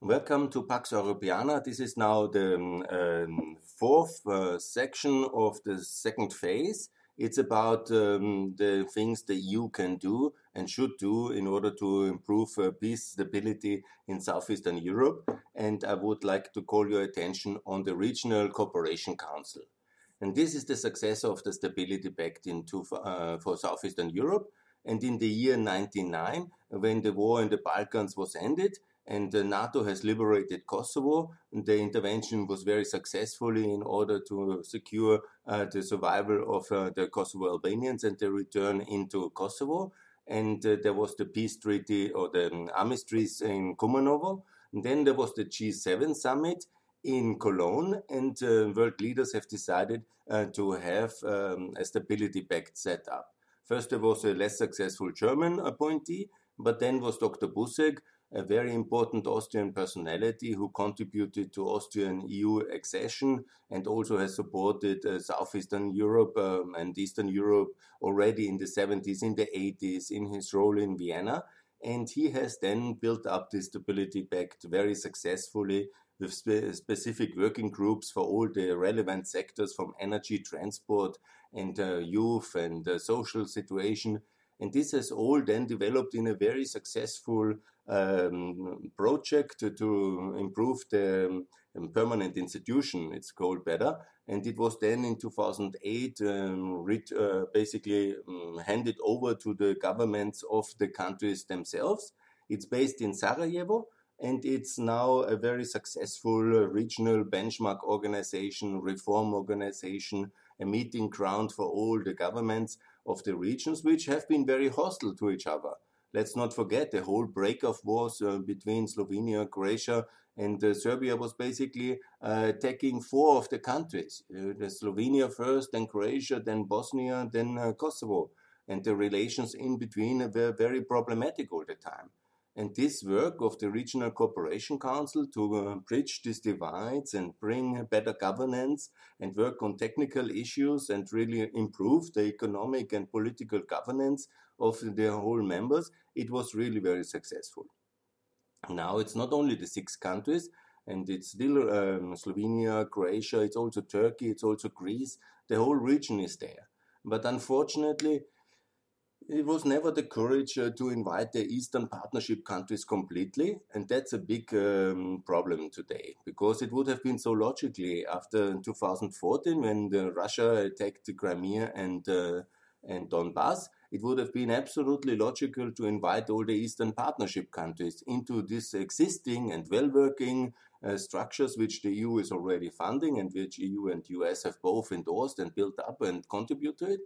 Welcome to Pax Europiana. This is now the um, fourth uh, section of the second phase. It's about um, the things the EU can do and should do in order to improve uh, peace stability in southeastern Europe. And I would like to call your attention on the Regional Cooperation Council. And this is the successor of the Stability Pact into, uh, for southeastern Europe. And in the year 99, when the war in the Balkans was ended, and NATO has liberated Kosovo. The intervention was very successfully in order to secure uh, the survival of uh, the Kosovo Albanians and their return into Kosovo. And uh, there was the peace treaty or the um, armistice in Kumanovo. And then there was the G7 summit in Cologne, and uh, world leaders have decided uh, to have um, a stability pact set up. First, there was a less successful German appointee, but then was Dr. Busek, a very important Austrian personality who contributed to Austrian EU accession and also has supported uh, Southeastern Europe um, and Eastern Europe already in the 70s, in the 80s, in his role in Vienna. And he has then built up the Stability Pact very successfully with spe specific working groups for all the relevant sectors from energy, transport, and uh, youth and uh, social situation. And this has all then developed in a very successful um, project to, improve the um, permanent institution, it's called better. And it was then in 2008 um, uh, basically um, handed over to the governments of the countries themselves. It's based in Sarajevo and it's now a very successful regional benchmark organization, reform organization, a meeting ground for all the governments of the regions, which have been very hostile to each other. Let's not forget the whole break of wars uh, between Slovenia, Croatia, and uh, Serbia was basically uh, attacking four of the countries uh, the Slovenia first, then Croatia, then Bosnia, then uh, Kosovo. And the relations in between were very problematic all the time. And this work of the Regional Cooperation Council to uh, bridge these divides and bring better governance and work on technical issues and really improve the economic and political governance of the whole members, it was really very successful. Now it's not only the six countries, and it's still um, Slovenia, Croatia, it's also Turkey, it's also Greece. The whole region is there. But unfortunately, it was never the courage uh, to invite the Eastern Partnership countries completely, and that's a big um, problem today because it would have been so logically after 2014 when Russia attacked Crimea and uh, and Donbass it would have been absolutely logical to invite all the Eastern Partnership countries into this existing and well working uh, structures which the EU is already funding and which EU and US have both endorsed and built up and contribute to it.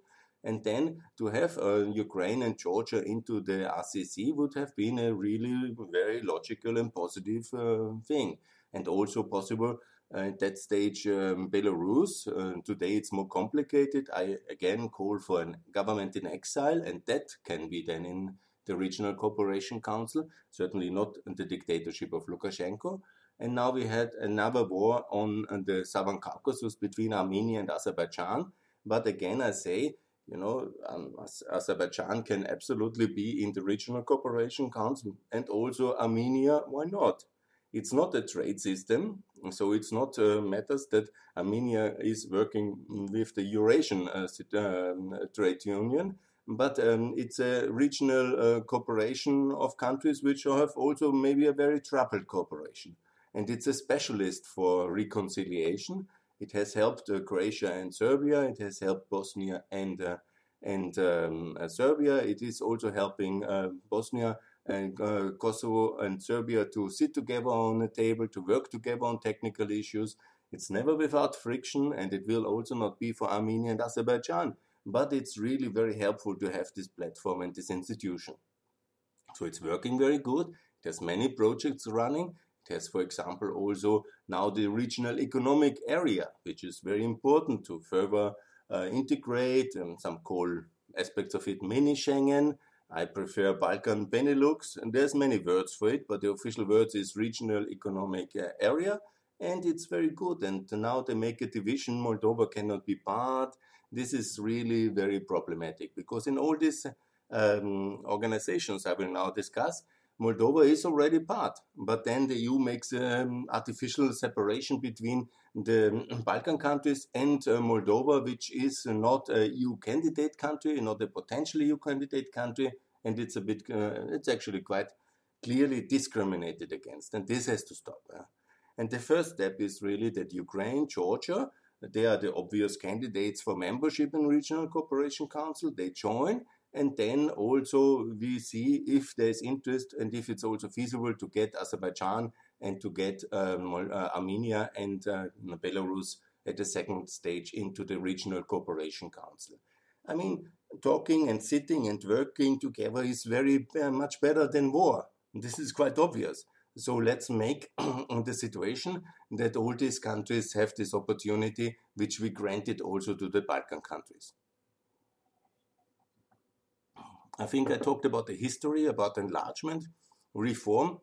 And then to have uh, Ukraine and Georgia into the RCC would have been a really very logical and positive uh, thing. And also possible at that stage, um, Belarus. Uh, today it's more complicated. I again call for a government in exile, and that can be then in the Regional Cooperation Council, certainly not the dictatorship of Lukashenko. And now we had another war on the Southern Caucasus between Armenia and Azerbaijan. But again, I say, you know, um, Azerbaijan can absolutely be in the Regional Cooperation Council, and also Armenia, why not? It's not a trade system, so it's not uh, matters that Armenia is working with the Eurasian uh, um, trade union, but um, it's a regional uh, cooperation of countries which have also maybe a very troubled cooperation. And it's a specialist for reconciliation. It has helped uh, Croatia and Serbia. It has helped Bosnia and uh, and um, uh, Serbia. It is also helping Bosnia and uh, Kosovo and Serbia to sit together on a table, to work together on technical issues. It's never without friction, and it will also not be for Armenia and Azerbaijan. But it's really very helpful to have this platform and this institution. So it's working very good. It has many projects running. It has, for example, also now the regional economic area, which is very important to further uh, integrate. And some call aspects of it mini Schengen. I prefer Balkan Benelux, and there's many words for it, but the official word is regional economic uh, area, and it's very good. And now they make a division, Moldova cannot be part. This is really very problematic because in all these um, organizations I will now discuss, Moldova is already part, but then the EU makes um, artificial separation between the Balkan countries and uh, Moldova, which is not a EU candidate country, not a potential EU candidate country, and it's a bit, uh, it's actually quite clearly discriminated against, and this has to stop. And the first step is really that Ukraine, Georgia, they are the obvious candidates for membership in Regional Cooperation Council. They join, and then also we see if there's interest and if it's also feasible to get Azerbaijan and to get um, uh, Armenia and uh, Belarus at the second stage into the Regional Cooperation Council. I mean, talking and sitting and working together is very uh, much better than war. This is quite obvious. So let's make the situation that all these countries have this opportunity, which we granted also to the Balkan countries. I think I talked about the history, about enlargement, reform.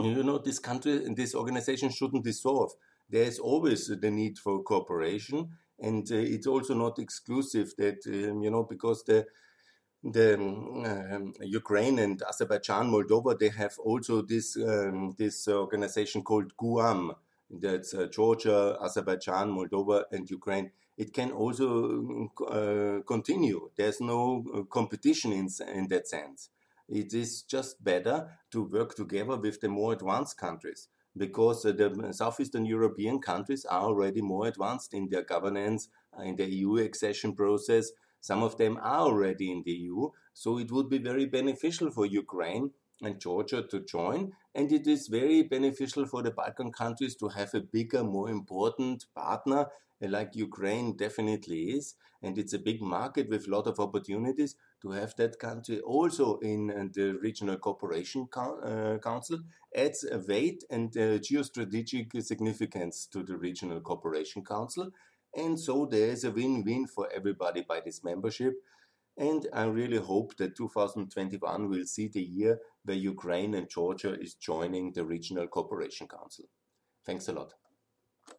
You know, this country and this organization shouldn't dissolve. There is always the need for cooperation, and uh, it's also not exclusive that um, you know because the the um, Ukraine and Azerbaijan, Moldova, they have also this um, this organization called GUAM. That's uh, Georgia, Azerbaijan, Moldova, and Ukraine. It can also uh, continue. There's no uh, competition in, in that sense. It is just better to work together with the more advanced countries because uh, the southeastern European countries are already more advanced in their governance, uh, in the EU accession process, some of them are already in the EU, so it would be very beneficial for Ukraine and Georgia to join. And it is very beneficial for the Balkan countries to have a bigger, more important partner like Ukraine definitely is. And it's a big market with a lot of opportunities to have that country also in uh, the Regional Cooperation uh, Council adds a weight and uh, geostrategic significance to the Regional Cooperation Council. And so there is a win win for everybody by this membership. And I really hope that 2021 will see the year where Ukraine and Georgia is joining the Regional Cooperation Council. Thanks a lot.